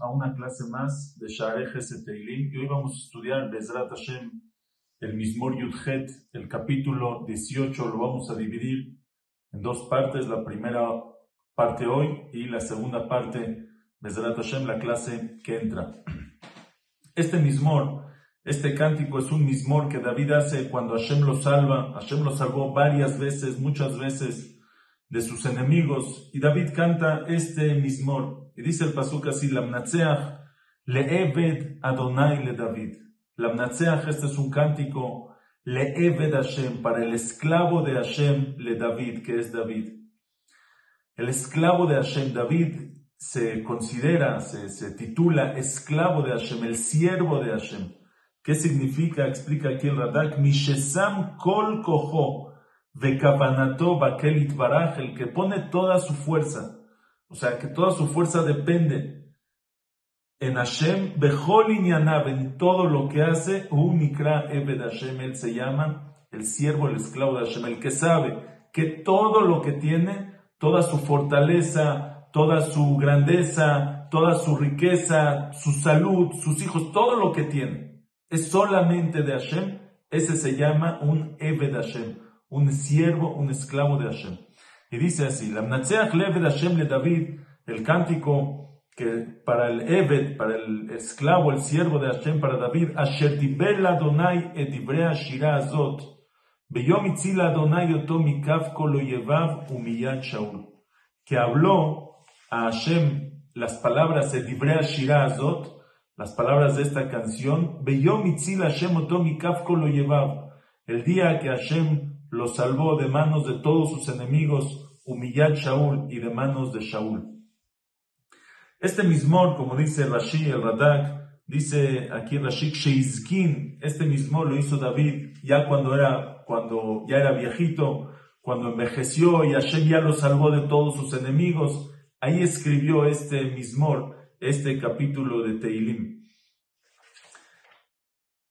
a una clase más de Shaarei Teilim y hoy vamos a estudiar Bezrat Hashem, el Mismor Yudhet, el capítulo 18, lo vamos a dividir en dos partes, la primera parte hoy y la segunda parte, Bezrat Hashem, la clase que entra. Este Mismor, este cántico es un Mismor que David hace cuando Hashem lo salva, Hashem lo salvó varias veces, muchas veces, de sus enemigos. Y David canta este mismor. Y dice el pasuk así, Lamnatseach le'eved Adonai le David. Lamnatseach, este es un cántico, le'eved Hashem, para el esclavo de Hashem le David, que es David. El esclavo de Hashem, David, se considera, se, se titula esclavo de Hashem, el siervo de Hashem. ¿Qué significa? Explica aquí el Radak, Mishesam kol koho Vekavanato Bakelit Baraj, el que pone toda su fuerza, o sea, que toda su fuerza depende en Hashem, Bechol en todo lo que hace, Unikra Ebed Hashem, él se llama el siervo, el esclavo de Hashem, el que sabe que todo lo que tiene, toda su fortaleza, toda su grandeza, toda su riqueza, su salud, sus hijos, todo lo que tiene, es solamente de Hashem, ese se llama un Ebed Hashem un siervo, un esclavo de Hashem. Y dice así, la Leved Hashem le David, el cántico que para el Eved, para el esclavo, el siervo de Hashem, para David, Asher Adonai et Shira Azot, Beyom Adonai Oto Mikaf Kolo Yevav Umiyad Shaul, que habló a Hashem las palabras et Ibrea Shira Azot, las palabras de esta canción, el día que Hashem lo salvó de manos de todos sus enemigos, humillad Shaul y de manos de Shaul. Este mismor, como dice Rashi, el Radak, dice aquí Rashi, Sheizkin, este mismor lo hizo David ya cuando era, cuando ya era viejito, cuando envejeció y Hashem ya lo salvó de todos sus enemigos, ahí escribió este mismor, este capítulo de Teilim.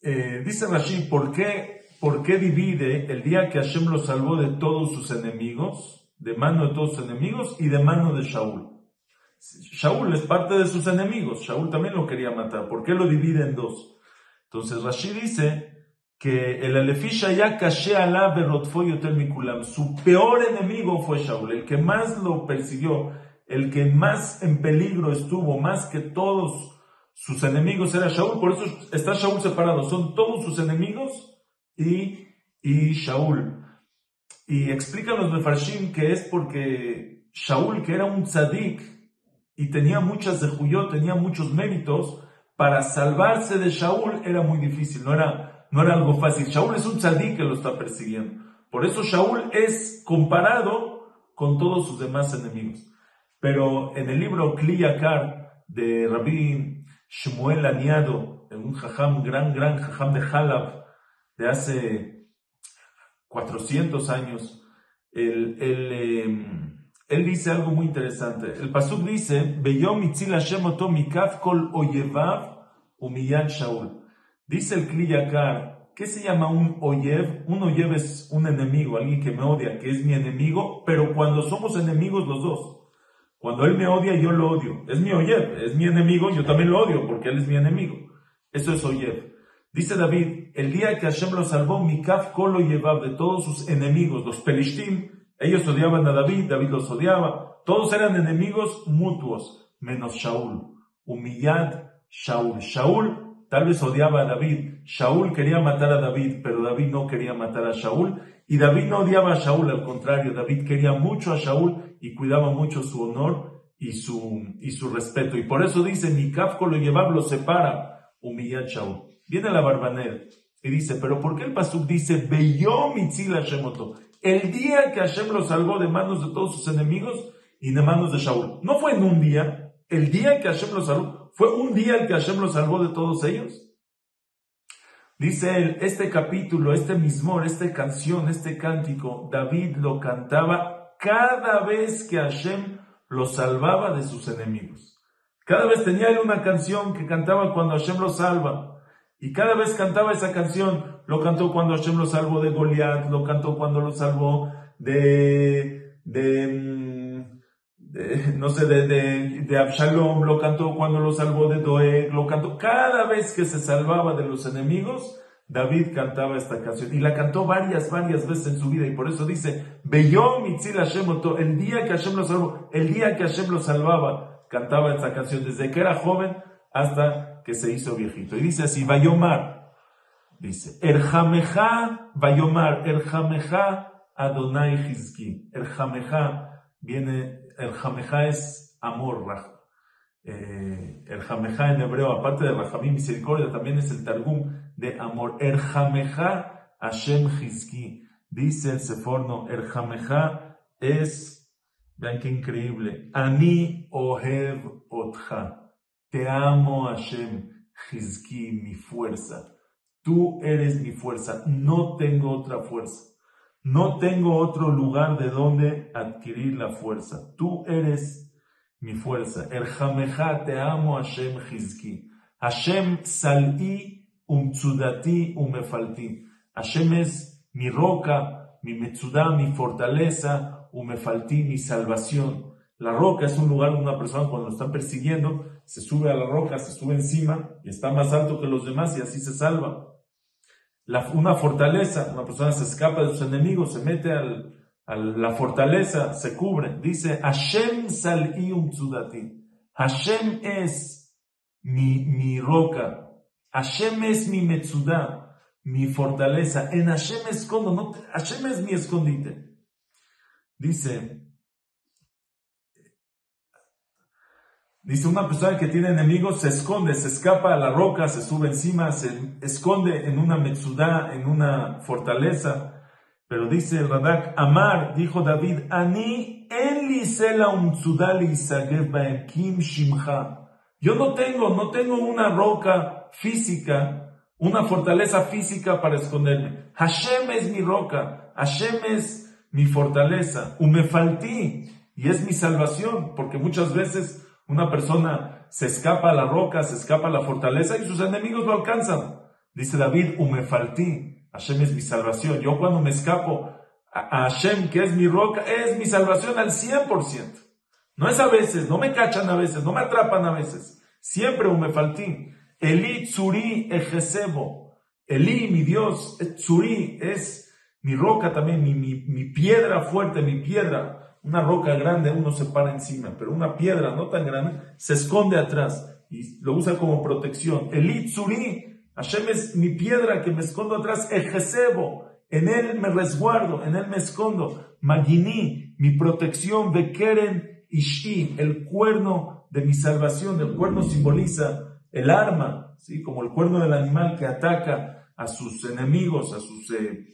Eh, dice Rashi, ¿por qué ¿por qué divide el día que Hashem lo salvó de todos sus enemigos, de mano de todos sus enemigos y de mano de Shaul? Shaul es parte de sus enemigos, Shaul también lo quería matar, ¿por qué lo divide en dos? Entonces Rashi dice que el Alefisha ya caché alá mikulam, su peor enemigo fue Shaul, el que más lo persiguió, el que más en peligro estuvo, más que todos sus enemigos era Shaul, por eso está Shaul separado, son todos sus enemigos y, y Shaul. Y explican los Mefarshim que es porque Shaul, que era un tzadik y tenía muchas de Juyot, tenía muchos méritos, para salvarse de Shaul era muy difícil, no era, no era algo fácil. Shaul es un tzadik que lo está persiguiendo. Por eso Shaul es comparado con todos sus demás enemigos. Pero en el libro Kliyakar de Rabbi Shmuel Aniado, un jajam, gran, gran jajam de Halab, de hace 400 años, él, em, él, dice algo muy interesante. El Pasuk dice, kol Shaul. Dice el Kliyakar, ¿qué se llama un oyev? Un oyev es un enemigo, alguien que me odia, que es mi enemigo, pero cuando somos enemigos los dos. Cuando él me odia, yo lo odio. Es mi oyev, es mi enemigo, yo también lo odio porque él es mi enemigo. Eso es oyev. Dice David, el día que Hashem lo salvó, Mikaf Kolo llevaba de todos sus enemigos, los Pelishtim, ellos odiaban a David, David los odiaba, todos eran enemigos mutuos, menos Shaul, humillad Shaul. Shaul tal vez odiaba a David, Shaul quería matar a David, pero David no quería matar a Shaul, y David no odiaba a Shaul, al contrario, David quería mucho a Shaul y cuidaba mucho su honor y su, y su respeto. Y por eso dice, Mikaf lo llevaba, lo separa, humillad Shaul. Viene la barbanera y dice, pero ¿por qué el Pasuk dice, Beyom Shemoto? El día que Hashem lo salvó de manos de todos sus enemigos y de manos de Shaul. No fue en un día, el día que Hashem lo salvó, fue un día el que Hashem lo salvó de todos ellos. Dice él, este capítulo, este mismor, esta canción, este cántico, David lo cantaba cada vez que Hashem lo salvaba de sus enemigos. Cada vez tenía él una canción que cantaba cuando Hashem lo salva. Y cada vez cantaba esa canción, lo cantó cuando Hashem lo salvó de Goliat, lo cantó cuando lo salvó de, de, no sé, de, de, de, Absalom, lo cantó cuando lo salvó de Doeg, lo cantó cada vez que se salvaba de los enemigos, David cantaba esta canción y la cantó varias, varias veces en su vida y por eso dice, Hashem el día que Hashem lo salvó, el día que Hashem lo salvaba, cantaba esta canción desde que era joven hasta que se hizo viejito. Y dice así, Vayomar, dice, El Jameja, Vayomar, El Jameja Adonai Hizki. El Jameja viene, el Jameja es amor, eh, el Jameja en hebreo, aparte de Rahamim misericordia, también es el Targum de amor. El Jameja Hashem Hizki. Dice el Seforno, el Jameja es, vean qué increíble, Ani Ohev Otja. Te amo, Hashem, Hizki, mi fuerza. Tú eres mi fuerza. No tengo otra fuerza. No tengo otro lugar de donde adquirir la fuerza. Tú eres mi fuerza. El Jameja, te amo, Hashem, Hizki. Hashem, salí, umtsudati, umefalti. Hashem es mi roca, mi metsudá, mi fortaleza, umefalti, mi salvación. La roca es un lugar donde una persona cuando lo están persiguiendo se sube a la roca, se sube encima y está más alto que los demás y así se salva. Una fortaleza, una persona se escapa de sus enemigos, se mete a la fortaleza, se cubre. Dice, Hashem sal'ium tzudati. Hashem es mi, mi roca. Hashem es mi metzudá, mi fortaleza. En Hashem escondo, no, Hashem es mi escondite. Dice, Dice, una persona que tiene enemigos se esconde, se escapa a la roca, se sube encima, se esconde en una metsudá, en una fortaleza. Pero dice el Radak, Amar, dijo David, Ani. Yo no tengo, no tengo una roca física, una fortaleza física para esconderme. Hashem es mi roca, Hashem es mi fortaleza, umefalti, y es mi salvación, porque muchas veces una persona se escapa a la roca, se escapa a la fortaleza y sus enemigos lo alcanzan. Dice David, Umefaltí, Hashem es mi salvación. Yo cuando me escapo a Hashem, que es mi roca, es mi salvación al 100%. No es a veces, no me cachan a veces, no me atrapan a veces. Siempre Umefaltí. Eli Tzuri Ejezebo. Eli, mi Dios, Tzuri es mi roca también, mi, mi piedra fuerte, mi piedra una roca grande uno se para encima, pero una piedra no tan grande se esconde atrás y lo usa como protección. El Itzuri, Hashem es mi piedra que me escondo atrás, Ejecebo, en él me resguardo, en él me escondo. Magini, mi protección, Bekeren Ishi, el cuerno de mi salvación, el cuerno simboliza el arma, ¿sí? como el cuerno del animal que ataca a sus enemigos, a sus... Eh,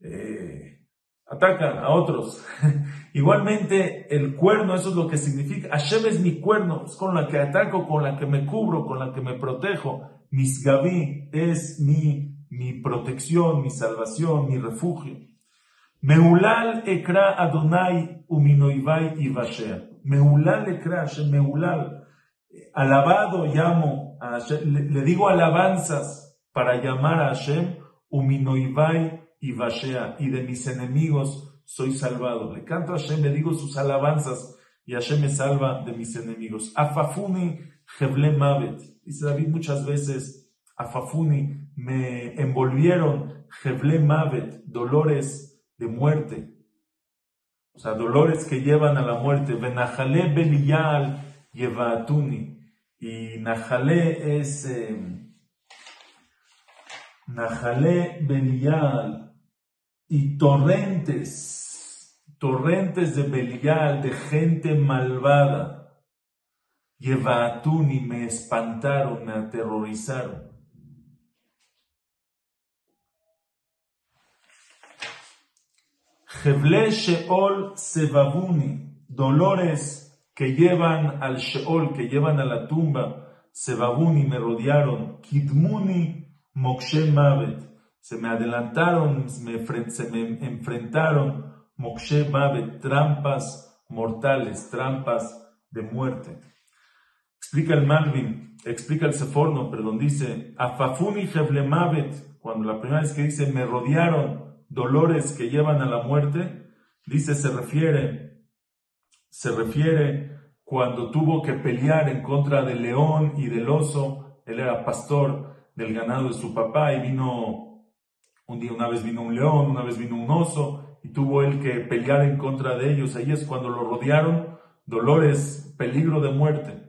eh, atacan a otros. Igualmente, el cuerno, eso es lo que significa. Hashem es mi cuerno, es con la que ataco, con la que me cubro, con la que me protejo. Misgavi es mi, mi protección, mi salvación, mi refugio. Meulal ekra Adonai uminoivai y Meulal ekra Hashem, meulal. Alabado llamo a Hashem, le, digo alabanzas para llamar a Hashem uminoivai y Vashea, y de mis enemigos soy salvado. Le canto a Hashem, le digo sus alabanzas, y Hashem me salva de mis enemigos. Afafuni Heble Mavet. Dice David muchas veces, Afafuni, me envolvieron Heble Mavet, dolores de muerte. O sea, dolores que llevan a la muerte. Benajale Beliyal Yevatuni. Y Najale es... Eh, Beliyal y torrentes, torrentes de Belial, de gente malvada, Yevatun y me espantaron, me aterrorizaron. Jeble Sheol Sebabuni, dolores que llevan al Sheol, que llevan a la tumba, Sebabuni me rodearon, Kidmuni Mokshe Mavet, se me adelantaron, se me enfrentaron, Mokshe Mavet, trampas mortales, trampas de muerte. Explica el Malvin, explica el Seforno, perdón, dice, Afafuni Mavet, cuando la primera vez que dice me rodearon dolores que llevan a la muerte, dice se refiere, se refiere cuando tuvo que pelear en contra del león y del oso, él era pastor del ganado de su papá y vino, un día una vez vino un león, una vez vino un oso y tuvo él que pelear en contra de ellos, ahí es cuando lo rodearon dolores, peligro de muerte.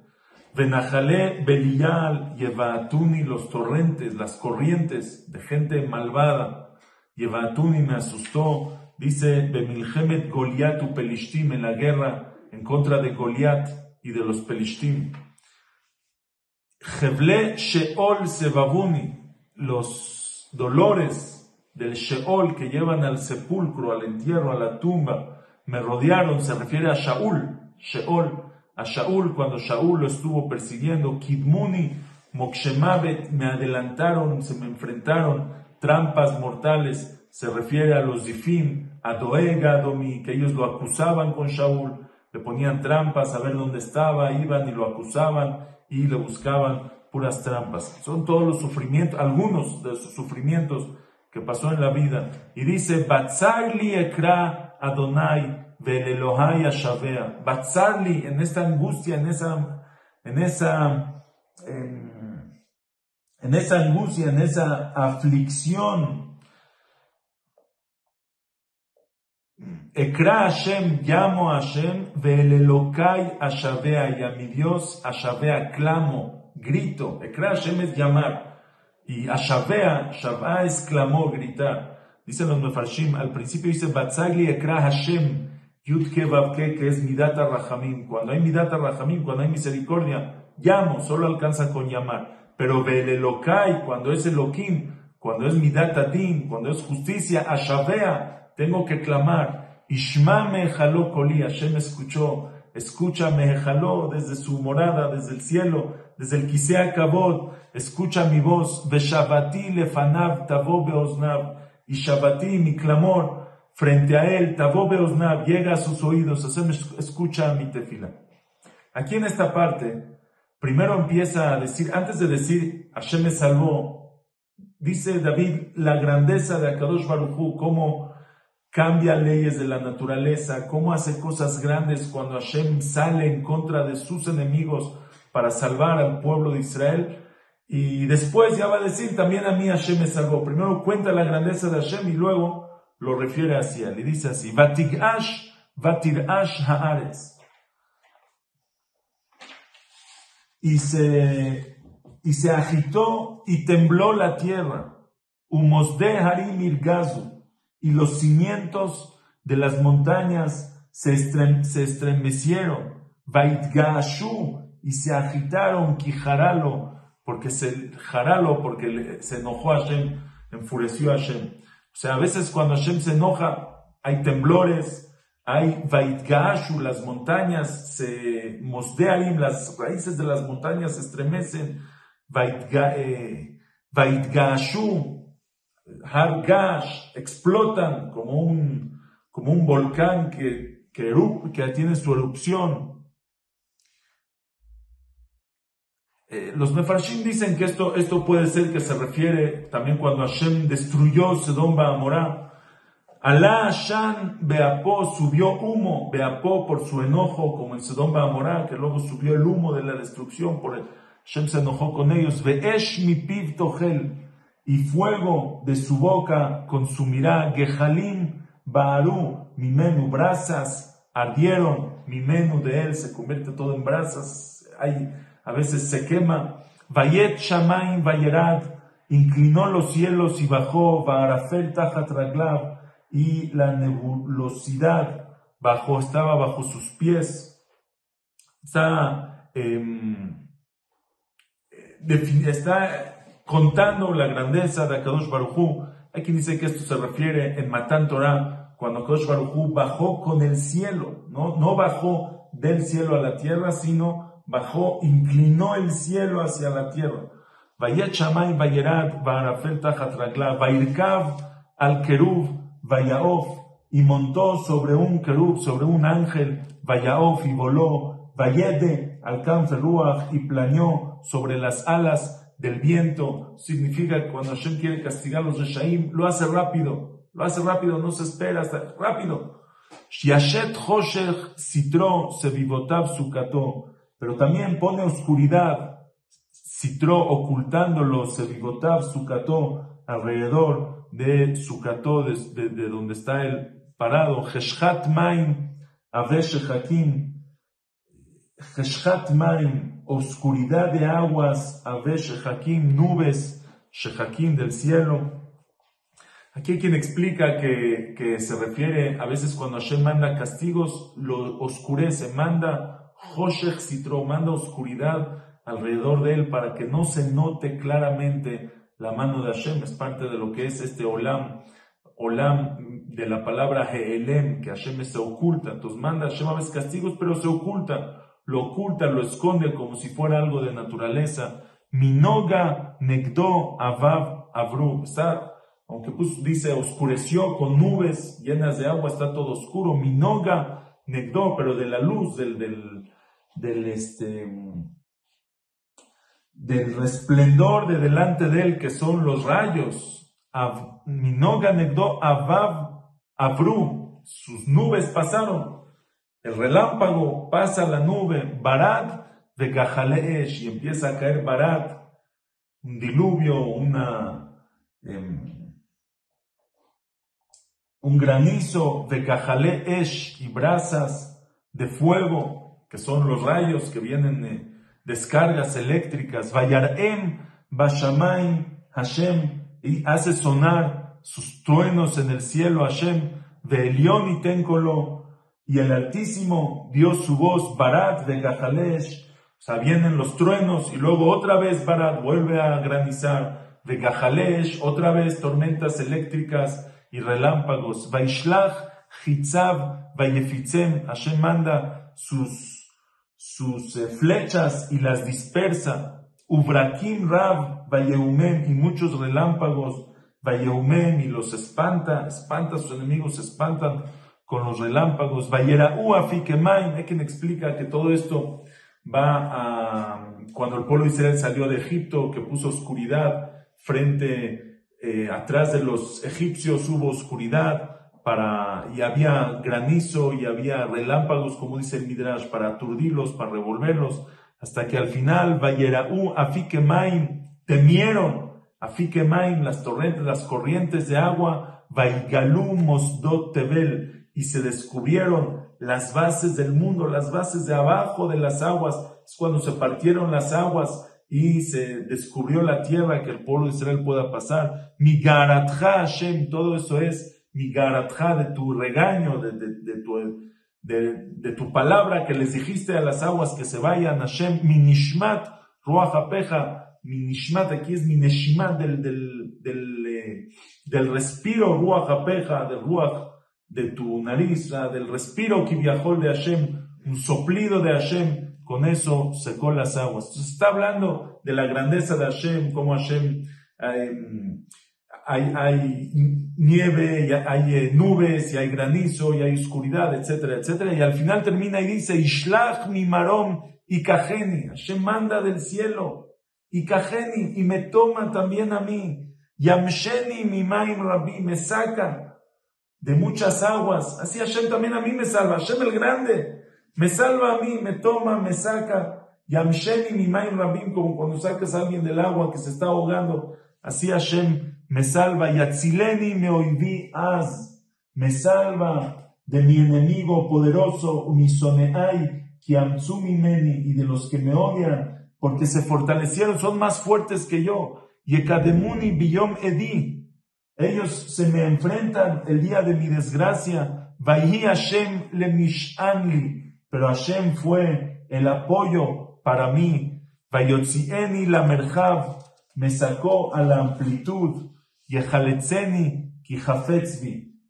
Venajale, Belial, Yevaatuni, los torrentes, las corrientes de gente malvada. Yevaatuni me asustó, dice Bemilhemet Goliatu Pelishtim en la guerra en contra de Goliat y de los Pelishtim. Jevle Sheol Sebabuni, los dolores del Sheol que llevan al sepulcro, al entierro, a la tumba, me rodearon, se refiere a Shaul, Sheol, a Shaul cuando Shaul lo estuvo persiguiendo, Kidmuni, Mokshemavet, me adelantaron, se me enfrentaron, trampas mortales, se refiere a los Zifim, a Doega, Domi, que ellos lo acusaban con Shaul, le ponían trampas a ver dónde estaba, iban y lo acusaban y le buscaban puras trampas. Son todos los sufrimientos, algunos de sus sufrimientos que pasó en la vida. Y dice, Batzarli ekra Adonai Elohai Ashavea. Batzarli, en esta angustia, en esa, en esa, en, esa angustia, en esa aflicción. Ekra Hashem, llamo a Hashem, Elokai Ashavea, y a mi Dios Ashavea, clamo, grito. Ekra Hashem es llamar. Y Ashavea, Shavá es clamor, gritar. Dicen los Mefarshim, al principio dice, Batzagli Ekra Hashem, Yudke Babke, que es Midata Rahamim. Cuando hay Midata Rahamim, cuando hay misericordia, llamo, solo alcanza con llamar. Pero Belelokai, cuando es Elohim, cuando es Midata Din, cuando es justicia, Ashavea, tengo que clamar. Ishma me jaló Koli, Hashem escuchó, escucha me jaló desde su morada, desde el cielo, desde el Kisea Kabod, escucha mi voz, Beshabati lefanav tavo beoznav, y Shabati, mi clamor, frente a él, Tabobe Osnab, llega a sus oídos, escucha mi tefila. Aquí en esta parte, primero empieza a decir, antes de decir Hashem me salvó, dice David la grandeza de Akadosh Baruchu, cómo cambia leyes de la naturaleza, cómo hace cosas grandes cuando Hashem sale en contra de sus enemigos para salvar al pueblo de Israel. Y después ya va a decir, también a mí Hashem me salvó. Primero cuenta la grandeza de Hashem y luego lo refiere hacia, le dice así, Vatigash, Vatirash Haaretz. Y se, y se agitó y tembló la tierra. Humosde Harim Irgazu. Y los cimientos de las montañas se, se estremecieron. Vaitgashu. Y se agitaron, Kijaralo, porque se, Jaralo, porque se enojó a Hashem, enfureció a Hashem. O sea, a veces cuando Hashem se enoja, hay temblores, hay Vaitgashu, las montañas se mosdearim, las raíces de las montañas se estremecen, eh, Vaitgashu, Hargash, explotan como un, como un volcán que, que, que tiene su erupción. Eh, los Mefarshim dicen que esto, esto puede ser que se refiere también cuando Hashem destruyó Sedom Ba'amorá. Alá Hashem Beapó subió humo, Beapó por su enojo, como en Sedom Ba'amorá, que luego subió el humo de la destrucción, por el, Hashem se enojó con ellos. Ve'esh mi piv tohel, y fuego de su boca consumirá. Gehalim Ba'aru, mi menú, brasas ardieron, mi menú de él se convierte todo en brasas. Hay a veces se quema. Vayet Shamaim Vayerad, inclinó los cielos y bajó, Vaarafel Tajat y la nebulosidad bajó, estaba bajo sus pies. Está, em, está contando la grandeza de Akadosh Barujú. Hay quien dice que esto se refiere en Matan Torah, cuando Akadosh Barujú bajó con el cielo, ¿no? no bajó del cielo a la tierra, sino bajó, inclinó el cielo hacia la tierra. Vayet Shamay Vayerad Varafel Tajat Vairkav al Kerub Vayaof y montó sobre un Kerub, sobre un ángel, Vayaof y voló, Vayede al Ruach y planeó sobre las alas del viento. Significa que cuando Hashem quiere castigar a los Reshaim, lo hace rápido. Lo hace rápido, no se espera, hasta rápido. Shiashet Hoshech Sitro Sevivotav Sukato. Pero también pone oscuridad, Sitro ocultándolo, Sevivotav Sukato, alrededor de Sukato, de, de, donde está el parado. Heshchat Maim, Avesh Hakim. Heshchat Maim, oscuridad de aguas, Avesh Hakim, nubes, Shehakim del cielo. Aquí hay quien explica que, que, se refiere a veces cuando Hashem manda castigos, lo oscurece, manda Hoshech Sitro, manda oscuridad alrededor de él para que no se note claramente la mano de Hashem. Es parte de lo que es este Olam, Olam de la palabra Heelem, que Hashem se oculta. Entonces manda Hashem a veces castigos, pero se oculta. Lo oculta, lo esconde como si fuera algo de naturaleza. Minoga Negdo Avav Avru. Está aunque pues dice oscureció con nubes llenas de agua, está todo oscuro, minoga negdo, pero de la luz, del, del, del, este, del resplendor de delante de él, que son los rayos, minoga negdo avav abru, sus nubes pasaron, el relámpago pasa la nube, barat de Gajaleesh, y empieza a caer barat, un diluvio, una... Em, un granizo de cajale esh y brasas de fuego, que son los rayos que vienen de descargas eléctricas. Vayarem Bashamayim Hashem y hace sonar sus truenos en el cielo Hashem de Elión y Téncolo y el Altísimo dio su voz Barat de Gajalesh. O sea, vienen los truenos y luego otra vez Barat vuelve a granizar de Gajalesh, otra vez tormentas eléctricas y relámpagos. Vaishlach, Hitzav, Vayefitzem, Hashem manda sus, sus eh, flechas y las dispersa. Ubrakim Rav, Vayeumen, y muchos relámpagos, Vayeumen, y los espanta, espanta a sus enemigos, espantan con los relámpagos. Vayerau Afikemain, hay quien explica que todo esto va a, cuando el pueblo de Israel salió de Egipto, que puso oscuridad frente eh, atrás de los egipcios hubo oscuridad para, y había granizo y había relámpagos, como dice el Midrash, para aturdirlos, para revolverlos, hasta que al final, Vayeraú, Main temieron, Main las torrentes, las corrientes de agua, Vaigalú, Mosdot, Tebel, y se descubrieron las bases del mundo, las bases de abajo de las aguas, es cuando se partieron las aguas, y se descubrió la tierra que el pueblo de Israel pueda pasar. Mi garatja Hashem, todo eso es mi garatja de tu regaño, de, de, tu, de, tu palabra que les dijiste a las aguas que se vayan. Hashem, mi nishmat, ruach apeja, mi nishmat aquí es mi neshima del, del, del, eh, del respiro, ruach apeja, del ruach de tu nariz, del respiro que viajó de Hashem, un soplido de Hashem con eso secó las aguas. Entonces está hablando de la grandeza de Hashem, como Hashem em, hay, hay, nieve, y hay eh, nubes, y hay granizo, y hay oscuridad, etcétera, etcétera. Y al final termina y dice, Ishlach mi marom y kajeni. Hashem manda del cielo y kajeni, y me toma también a mí. Yamsheni mi maim rabbi, me saca de muchas aguas. Así Hashem también a mí me salva. Hashem el grande me salva a mí, me toma, me saca. Yamsheni mi maim rabim, como cuando sacas a alguien del agua que se está ahogando. Así Hashem me salva. Yatzileni me oiví az. Me salva de mi enemigo poderoso, umisoneai, meni, y de los que me odian, porque se fortalecieron, son más fuertes que yo. Yekademuni biyom edi. Ellos se me enfrentan el día de mi desgracia. Hashem le mishanli pero Hashem fue el apoyo para mí. Vayotzieni me sacó a la amplitud.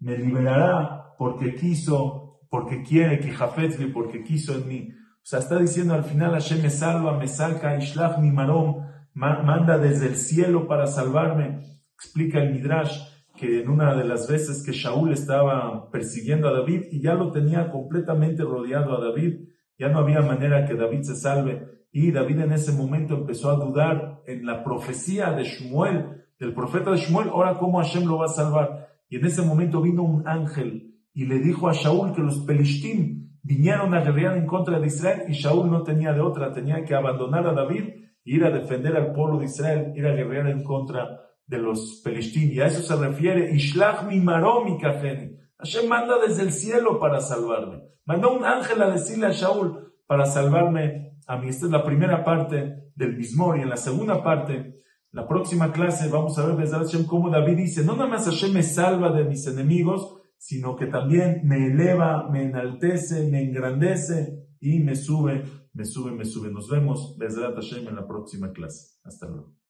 Me liberará porque quiso, porque quiere, kijafetzvi, porque quiso en mí. O sea, está diciendo al final Hashem me salva, me saca, Ishlach mi marom, manda desde el cielo para salvarme. Explica el Midrash que en una de las veces que Shaul estaba persiguiendo a David y ya lo tenía completamente rodeado a David, ya no había manera que David se salve y David en ese momento empezó a dudar en la profecía de Shmuel, del profeta de Shmuel, ahora cómo Hashem lo va a salvar. Y en ese momento vino un ángel y le dijo a Shaul que los pelishtim vinieron a guerrear en contra de Israel y Shaul no tenía de otra, tenía que abandonar a David e ir a defender al pueblo de Israel, ir a guerrear en contra de los pelishtim. Y a eso se refiere, Ishlach mi marom Hashem manda desde el cielo para salvarme. Mandó un ángel a decirle a Shaul para salvarme a mí. Esta es la primera parte del Mismor. Y en la segunda parte, la próxima clase, vamos a ver Hashem cómo David dice, no nada más Hashem me salva de mis enemigos, sino que también me eleva, me enaltece, me engrandece y me sube, me sube, me sube. Nos vemos, Bezrat Hashem, en la próxima clase. Hasta luego.